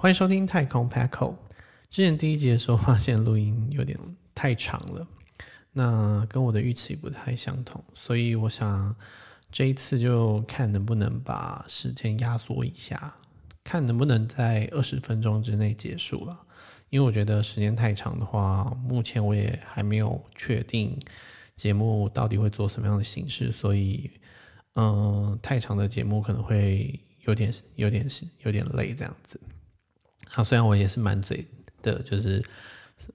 欢迎收听太空 Packo。之前第一集的时候发现录音有点太长了，那跟我的预期不太相同，所以我想这一次就看能不能把时间压缩一下，看能不能在二十分钟之内结束了。因为我觉得时间太长的话，目前我也还没有确定节目到底会做什么样的形式，所以，嗯，太长的节目可能会有点、有点、有点累这样子。好，虽然我也是满嘴的，就是，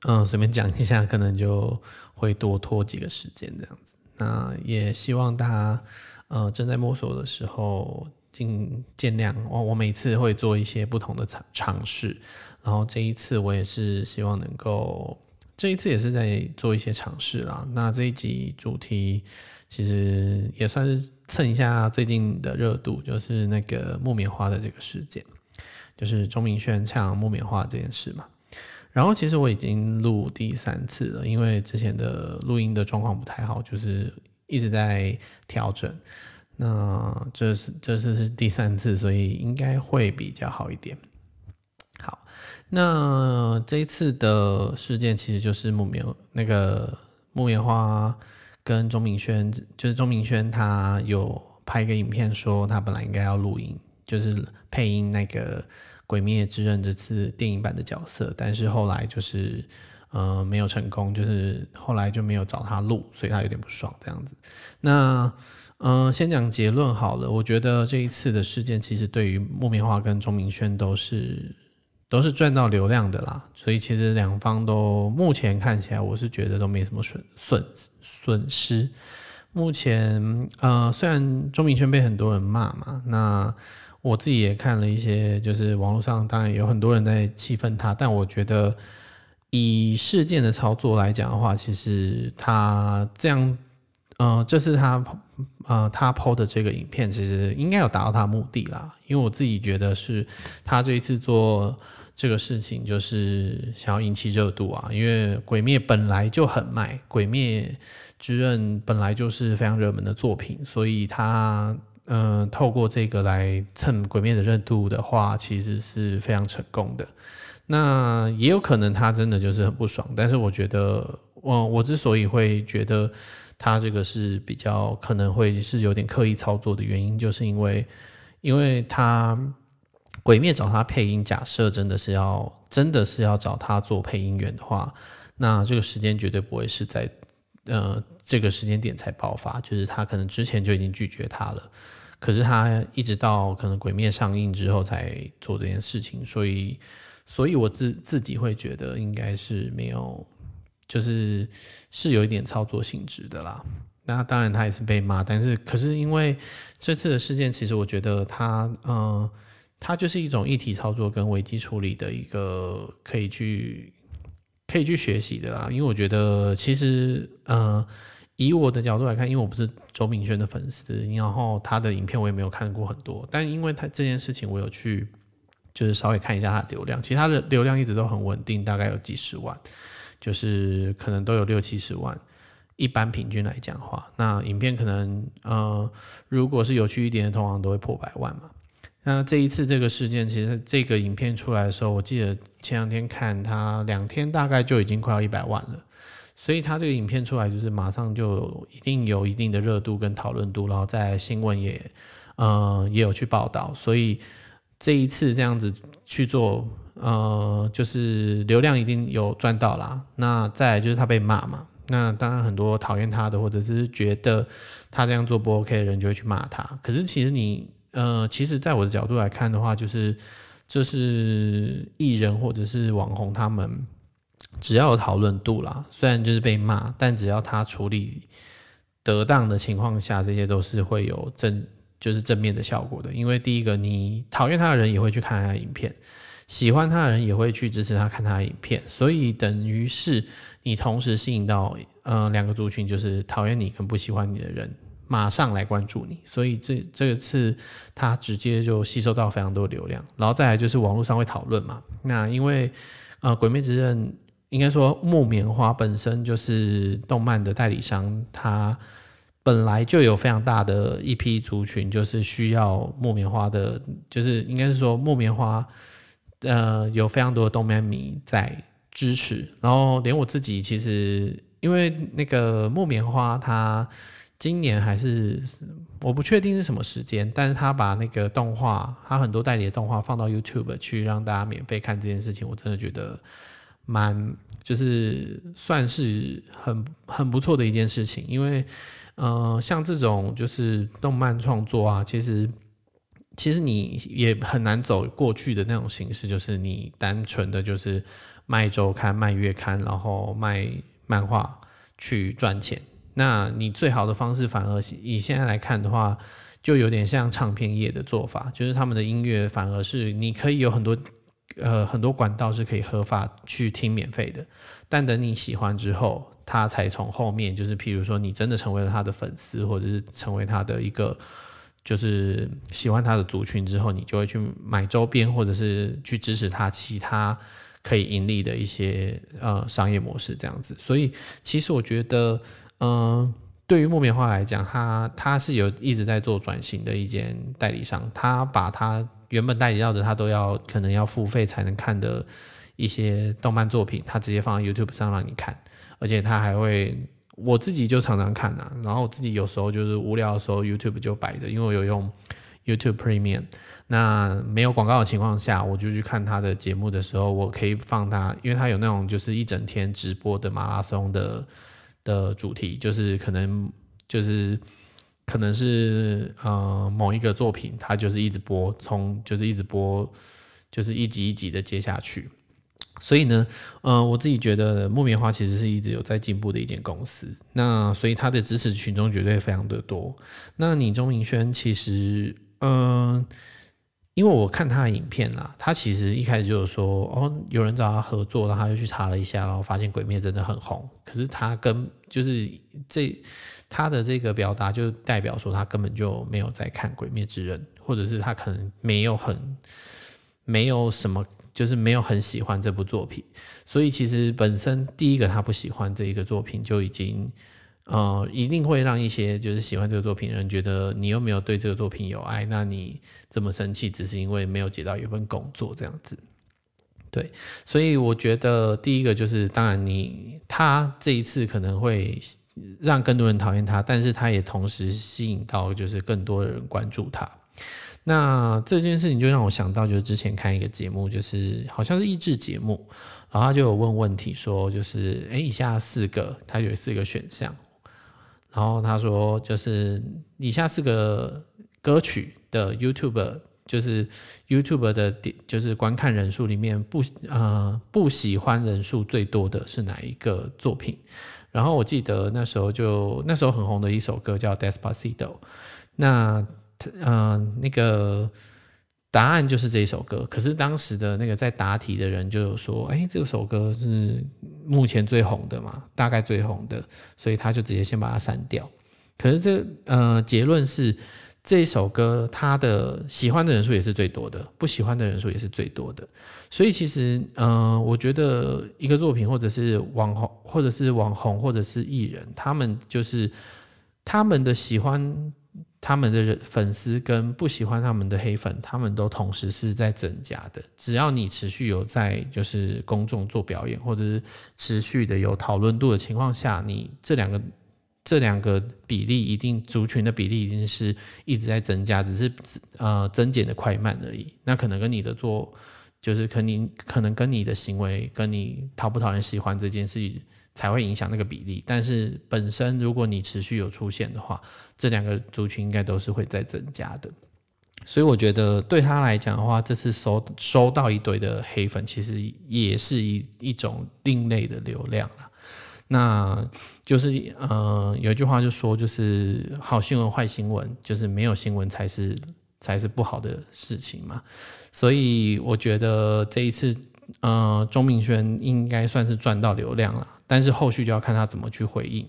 嗯，随便讲一下，可能就会多拖几个时间这样子。那也希望大家，呃，正在摸索的时候，尽见谅。我我每次会做一些不同的尝尝试。然后这一次我也是希望能够，这一次也是在做一些尝试啦。那这一集主题其实也算是蹭一下最近的热度，就是那个木棉花的这个事件，就是钟明轩唱木棉花这件事嘛。然后其实我已经录第三次了，因为之前的录音的状况不太好，就是一直在调整。那这是这次是第三次，所以应该会比较好一点。好那这一次的事件其实就是木棉那个木棉花跟钟明轩，就是钟明轩他有拍一个影片说他本来应该要录音，就是配音那个《鬼灭之刃》这次电影版的角色，但是后来就是呃没有成功，就是后来就没有找他录，所以他有点不爽这样子。那嗯、先讲结论好了，我觉得这一次的事件其实对于木棉花跟钟明轩都是。都是赚到流量的啦，所以其实两方都目前看起来，我是觉得都没什么损损损失。目前呃，虽然钟明轩被很多人骂嘛，那我自己也看了一些，就是网络上当然有很多人在气愤他，但我觉得以事件的操作来讲的话，其实他这样，呃，这是他呃他抛的这个影片，其实应该有达到他的目的啦，因为我自己觉得是他这一次做。这个事情就是想要引起热度啊，因为《鬼灭》本来就很卖，《鬼灭之刃》本来就是非常热门的作品，所以他、呃，透过这个来蹭《鬼灭》的热度的话，其实是非常成功的。那也有可能他真的就是很不爽，但是我觉得，我我之所以会觉得他这个是比较可能会是有点刻意操作的原因，就是因为，因为他。鬼灭找他配音，假设真的是要真的是要找他做配音员的话，那这个时间绝对不会是在呃这个时间点才爆发，就是他可能之前就已经拒绝他了，可是他一直到可能鬼灭上映之后才做这件事情，所以所以我自自己会觉得应该是没有，就是是有一点操作性质的啦。那当然他也是被骂，但是可是因为这次的事件，其实我觉得他嗯。呃它就是一种议题操作跟危机处理的一个可以去可以去学习的啦，因为我觉得其实呃以我的角度来看，因为我不是周明轩的粉丝，然后他的影片我也没有看过很多，但因为他这件事情我有去就是稍微看一下他的流量，其他的流量一直都很稳定，大概有几十万，就是可能都有六七十万，一般平均来讲的话，那影片可能呃如果是有趣一点的，通常都会破百万嘛。那这一次这个事件，其实这个影片出来的时候，我记得前两天看他两天大概就已经快要一百万了，所以他这个影片出来就是马上就一定有一定的热度跟讨论度，然后在新闻也呃也有去报道，所以这一次这样子去做，呃就是流量一定有赚到啦。那再就是他被骂嘛，那当然很多讨厌他的或者是觉得他这样做不 OK 的人就会去骂他，可是其实你。呃，其实，在我的角度来看的话，就是这是艺人或者是网红，他们只要有讨论度啦，虽然就是被骂，但只要他处理得当的情况下，这些都是会有正就是正面的效果的。因为第一个，你讨厌他的人也会去看他的影片，喜欢他的人也会去支持他看他的影片，所以等于是你同时吸引到呃两个族群，就是讨厌你跟不喜欢你的人。马上来关注你，所以这这次他直接就吸收到非常多流量，然后再来就是网络上会讨论嘛。那因为呃，《鬼灭之刃》应该说木棉花本身就是动漫的代理商，它本来就有非常大的一批族群，就是需要木棉花的，就是应该是说木棉花呃有非常多的动漫迷在支持，然后连我自己其实因为那个木棉花它。今年还是我不确定是什么时间，但是他把那个动画，他很多代理的动画放到 YouTube 去让大家免费看这件事情，我真的觉得蛮就是算是很很不错的一件事情，因为呃像这种就是动漫创作啊，其实其实你也很难走过去的那种形式，就是你单纯的就是卖周刊、卖月刊，然后卖漫画去赚钱。那你最好的方式，反而以现在来看的话，就有点像唱片业的做法，就是他们的音乐反而是你可以有很多呃很多管道是可以合法去听免费的，但等你喜欢之后，他才从后面就是譬如说你真的成为了他的粉丝，或者是成为他的一个就是喜欢他的族群之后，你就会去买周边，或者是去支持他其他可以盈利的一些呃商业模式这样子。所以其实我觉得。嗯，对于木棉花来讲，他他是有一直在做转型的一间代理商，他把他原本代理到的他都要可能要付费才能看的一些动漫作品，他直接放在 YouTube 上让你看，而且他还会，我自己就常常看啊，然后我自己有时候就是无聊的时候 YouTube 就摆着，因为我有用 YouTube Premium，那没有广告的情况下，我就去看他的节目的时候，我可以放他，因为他有那种就是一整天直播的马拉松的。的主题就是可能就是可能是呃某一个作品，它就是一直播，从就是一直播，就是一集一集的接下去。所以呢，呃，我自己觉得木棉花其实是一直有在进步的一间公司。那所以它的支持群众绝对非常的多。那你钟明轩其实，嗯、因为我看他的影片啦，他其实一开始就有说哦，有人找他合作，然后他就去查了一下，然后发现《鬼灭》真的很红。可是他跟就是这他的这个表达，就代表说他根本就没有在看《鬼灭之刃》，或者是他可能没有很没有什么，就是没有很喜欢这部作品。所以其实本身第一个他不喜欢这一个作品就已经。呃，一定会让一些就是喜欢这个作品的人觉得你又没有对这个作品有爱，那你这么生气只是因为没有接到一份工作这样子。对，所以我觉得第一个就是，当然你他这一次可能会让更多人讨厌他，但是他也同时吸引到就是更多的人关注他。那这件事情就让我想到，就是之前看一个节目，就是好像是益智节目，然后他就有问问题说，就是诶，以下四个，他有四个选项。然后他说，就是以下四个歌曲的 YouTube，就是 YouTube 的点，就是观看人数里面不呃不喜欢人数最多的是哪一个作品？然后我记得那时候就那时候很红的一首歌叫《Despacito》，那呃那个。答案就是这首歌，可是当时的那个在答题的人就有说，哎，这首歌是目前最红的嘛，大概最红的，所以他就直接先把它删掉。可是这呃结论是这首歌他的喜欢的人数也是最多的，不喜欢的人数也是最多的。所以其实呃，我觉得一个作品或者是网红，或者是网红，或者是艺人，他们就是他们的喜欢。他们的粉丝跟不喜欢他们的黑粉，他们都同时是在增加的。只要你持续有在就是公众做表演，或者是持续的有讨论度的情况下，你这两个这两个比例一定族群的比例一定是一直在增加，只是呃增减的快慢而已。那可能跟你的做就是可能可能跟你的行为跟你讨不讨人喜欢这件事情。才会影响那个比例，但是本身如果你持续有出现的话，这两个族群应该都是会在增加的。所以我觉得对他来讲的话，这次收收到一堆的黑粉，其实也是一一种另类的流量了。那就是呃，有一句话就说，就是好新闻坏新闻，就是没有新闻才是才是不好的事情嘛。所以我觉得这一次呃，钟明轩应该算是赚到流量了。但是后续就要看他怎么去回应。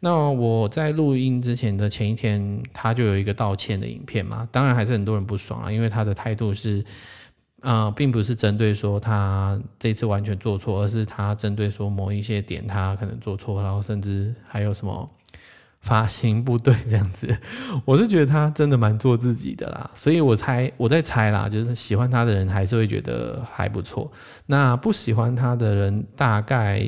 那我在录音之前的前一天，他就有一个道歉的影片嘛，当然还是很多人不爽啊，因为他的态度是，啊，并不是针对说他这次完全做错，而是他针对说某一些点他可能做错，然后甚至还有什么发型不对这样子，我是觉得他真的蛮做自己的啦，所以我猜我在猜啦，就是喜欢他的人还是会觉得还不错。那不喜欢他的人，大概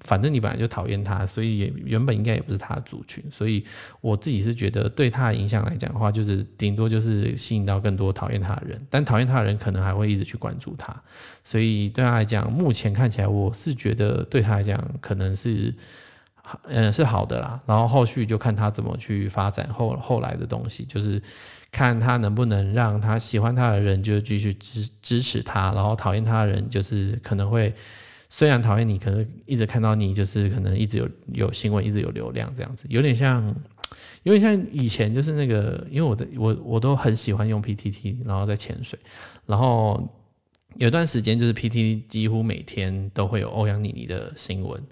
反正你本来就讨厌他，所以也原本应该也不是他的族群。所以我自己是觉得对他的影响来讲的话，就是顶多就是吸引到更多讨厌他的人，但讨厌他的人可能还会一直去关注他。所以对他来讲，目前看起来我是觉得对他来讲可能是。嗯，是好的啦，然后后续就看他怎么去发展后后来的东西，就是看他能不能让他喜欢他的人就继续支支持他，然后讨厌他的人就是可能会虽然讨厌你，可能一直看到你就是可能一直有有新闻，一直有流量这样子，有点像有点像以前就是那个，因为我在我我都很喜欢用 PTT，然后在潜水，然后有段时间就是 PTT 几乎每天都会有欧阳妮妮的新闻。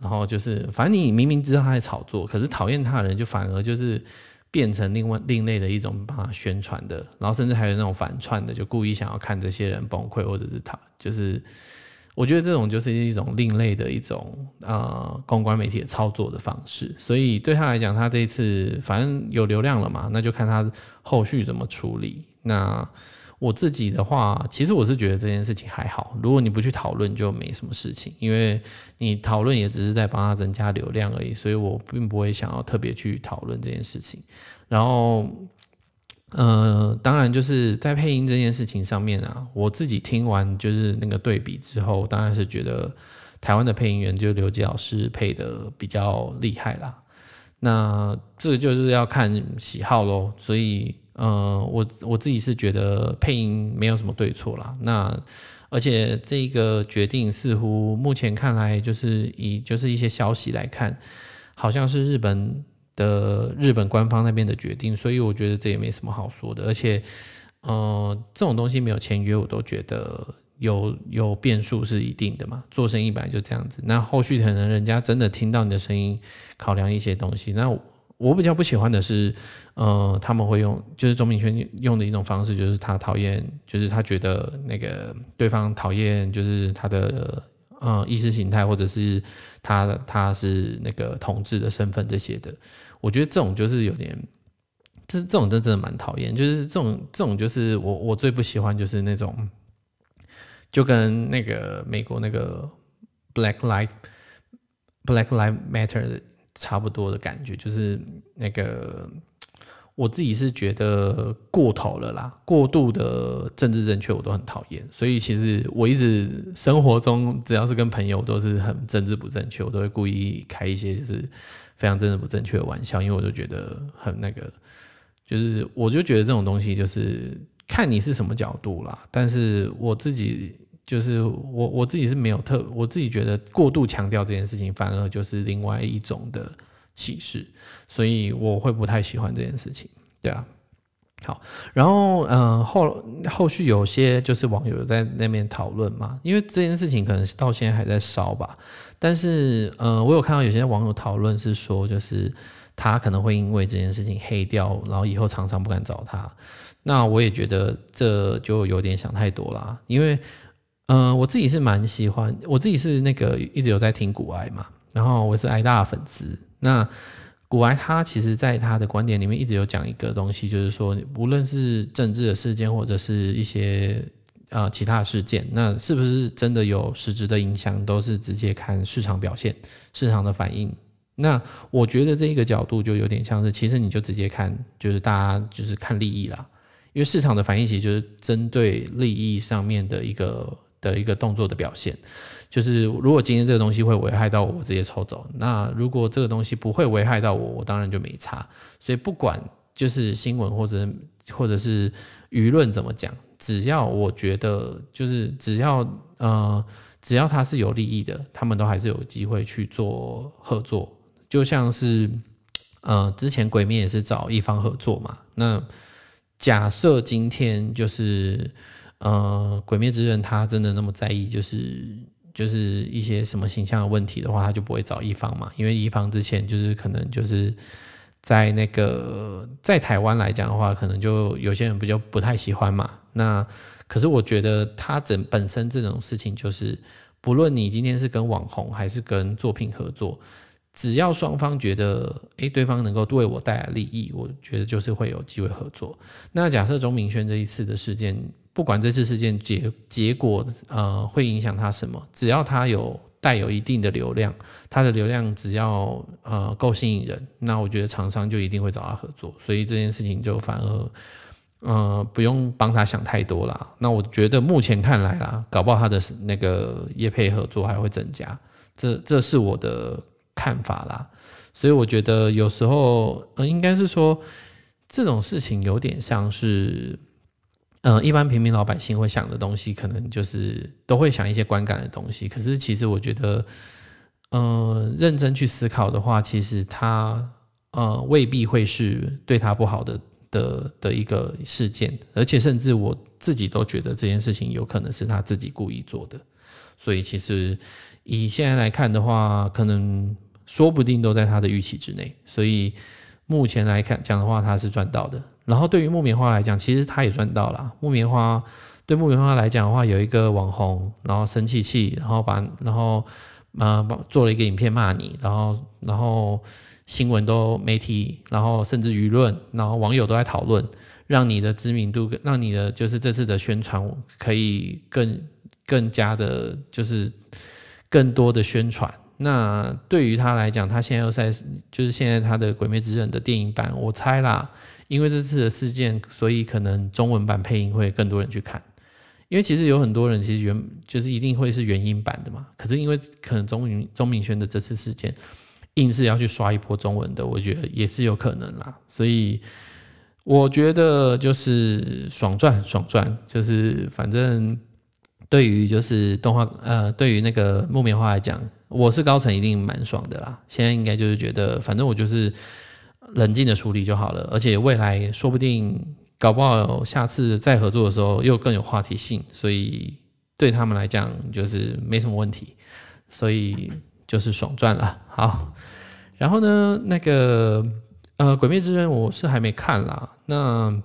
然后就是，反正你明明知道他在炒作，可是讨厌他的人就反而就是变成另外另类的一种帮他宣传的，然后甚至还有那种反串的，就故意想要看这些人崩溃，或者是他就是，我觉得这种就是一种另类的一种呃公关媒体的操作的方式。所以对他来讲，他这一次反正有流量了嘛，那就看他后续怎么处理。那。我自己的话，其实我是觉得这件事情还好。如果你不去讨论，就没什么事情，因为你讨论也只是在帮他增加流量而已，所以我并不会想要特别去讨论这件事情。然后，呃，当然就是在配音这件事情上面啊，我自己听完就是那个对比之后，当然是觉得台湾的配音员就刘杰老师配得比较厉害啦。那这个就是要看喜好喽，所以。嗯，我我自己是觉得配音没有什么对错啦。那而且这个决定似乎目前看来就是以就是一些消息来看，好像是日本的日本官方那边的决定，所以我觉得这也没什么好说的。而且，嗯，这种东西没有签约，我都觉得有有变数是一定的嘛。做生意本来就这样子。那后续可能人家真的听到你的声音，考量一些东西，那。我比较不喜欢的是，呃，他们会用就是钟明轩用的一种方式，就是他讨厌，就是他觉得那个对方讨厌，就是他的呃意识形态，或者是他他是那个同志的身份这些的。我觉得这种就是有点，这这种真真的蛮讨厌，就是这种这种就是我我最不喜欢就是那种，就跟那个美国那个 Black Life Black Life Matter。差不多的感觉，就是那个我自己是觉得过头了啦，过度的政治正确我都很讨厌，所以其实我一直生活中只要是跟朋友都是很政治不正确，我都会故意开一些就是非常政治不正确的玩笑，因为我就觉得很那个，就是我就觉得这种东西就是看你是什么角度啦，但是我自己。就是我我自己是没有特，我自己觉得过度强调这件事情，反而就是另外一种的歧视，所以我会不太喜欢这件事情，对啊。好，然后嗯、后后续有些就是网友在那边讨论嘛，因为这件事情可能到现在还在烧吧，但是嗯、呃、我有看到有些网友讨论是说，就是他可能会因为这件事情黑掉，然后以后常常不敢找他，那我也觉得这就有点想太多啦，因为。嗯、我自己是蛮喜欢，我自己是那个一直有在听古埃嘛，然后我是埃大的粉丝。那古埃他其实在他的观点里面一直有讲一个东西，就是说无论是政治的事件或者是一些呃其他事件，那是不是真的有实质的影响，都是直接看市场表现、市场的反应。那我觉得这一个角度就有点像是，其实你就直接看，就是大家就是看利益啦，因为市场的反应其实就是针对利益上面的一个。的一个动作的表现，就是如果今天这个东西会危害到我，我直接抽走；那如果这个东西不会危害到我，我当然就没差。所以不管就是新闻或者或者是舆论怎么讲，只要我觉得就是只要呃只要他是有利益的，他们都还是有机会去做合作。就像是呃之前鬼灭也是找一方合作嘛。那假设今天就是。呃，鬼灭之刃他真的那么在意，就是就是一些什么形象的问题的话，他就不会找一方嘛，因为一方之前就是可能就是在那个在台湾来讲的话，可能就有些人不就不太喜欢嘛。那可是我觉得他整本身这种事情，就是不论你今天是跟网红还是跟作品合作，只要双方觉得，诶，对方能够为我带来利益，我觉得就是会有机会合作。那假设钟明轩这一次的事件，不管这次事件结结果，呃，会影响他什么，只要他有带有一定的流量，他的流量只要呃够吸引人，那我觉得厂商就一定会找他合作。所以这件事情就反而，呃，不用帮他想太多啦。那我觉得目前看来啦，搞不好他的那个业配合作还会增加，这这是我的。看法啦，所以我觉得有时候，呃，应该是说这种事情有点像是，呃，一般平民老百姓会想的东西，可能就是都会想一些观感的东西。可是其实我觉得，呃，认真去思考的话，其实他呃未必会是对他不好的的的一个事件，而且甚至我自己都觉得这件事情有可能是他自己故意做的。所以其实以现在来看的话，可能。说不定都在他的预期之内，所以目前来看讲的话，他是赚到的。然后对于木棉花来讲，其实他也赚到了。木棉花对木棉花来讲的话，有一个网红，然后生气气，然后把然后呃做了一个影片骂你，然后然后新闻都媒体，然后甚至舆论，然后网友都在讨论，让你的知名度，让你的就是这次的宣传可以更更加的，就是更多的宣传。那对于他来讲，他现在又在就是现在他的《鬼灭之刃》的电影版，我猜啦，因为这次的事件，所以可能中文版配音会更多人去看。因为其实有很多人其实原就是一定会是原音版的嘛，可是因为可能钟明钟明轩的这次事件，硬是要去刷一波中文的，我觉得也是有可能啦。所以我觉得就是爽赚爽赚，就是反正对于就是动画呃，对于那个木棉花来讲。我是高层，一定蛮爽的啦。现在应该就是觉得，反正我就是冷静的处理就好了。而且未来说不定搞不好下次再合作的时候又更有话题性，所以对他们来讲就是没什么问题。所以就是爽赚了。好，然后呢，那个呃，《鬼灭之刃》我是还没看啦。那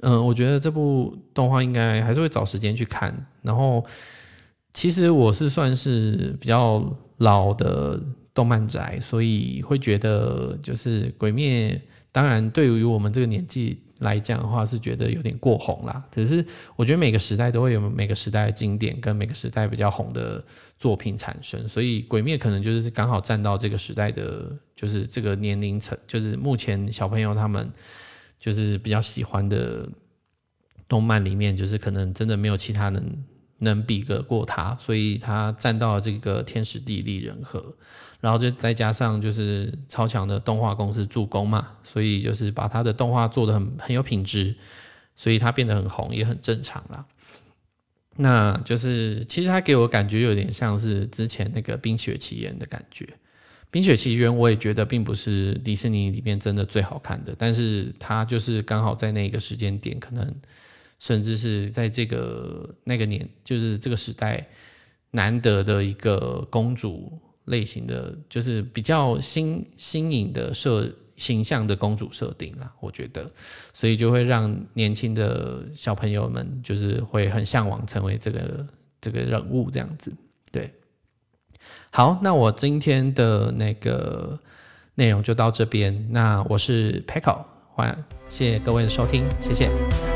嗯、我觉得这部动画应该还是会找时间去看。然后其实我是算是比较。老的动漫宅，所以会觉得就是《鬼灭》，当然对于我们这个年纪来讲的话，是觉得有点过红啦。可是我觉得每个时代都会有每个时代的经典，跟每个时代比较红的作品产生，所以《鬼灭》可能就是刚好站到这个时代的，就是这个年龄层，就是目前小朋友他们就是比较喜欢的动漫里面，就是可能真的没有其他能。能比得过他，所以他站到了这个天时地利人和，然后就再加上就是超强的动画公司助攻嘛，所以就是把他的动画做得很很有品质，所以他变得很红也很正常啦。那就是其实他给我感觉有点像是之前那个《冰雪奇缘》的感觉，《冰雪奇缘》我也觉得并不是迪士尼里面真的最好看的，但是他就是刚好在那个时间点可能。甚至是在这个那个年，就是这个时代难得的一个公主类型的，就是比较新新颖的设形象的公主设定啦，我觉得，所以就会让年轻的小朋友们就是会很向往成为这个这个人物这样子。对，好，那我今天的那个内容就到这边。那我是 Peko，欢迎谢谢各位的收听，谢谢。